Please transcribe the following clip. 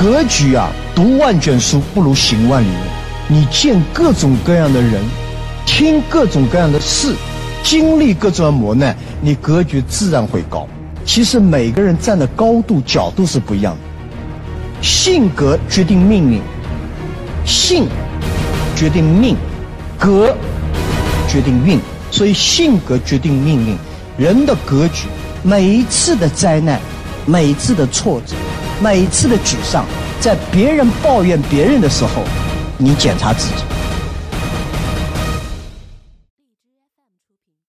格局啊，读万卷书不如行万里路。你见各种各样的人，听各种各样的事，经历各种磨难，你格局自然会高。其实每个人站的高度、角度是不一样的。性格决定命运，性决定命，格决定运。所以性格决定命运，人的格局，每一次的灾难，每一次的挫折，每次的沮丧，在别人抱怨别人的时候，你检查自己。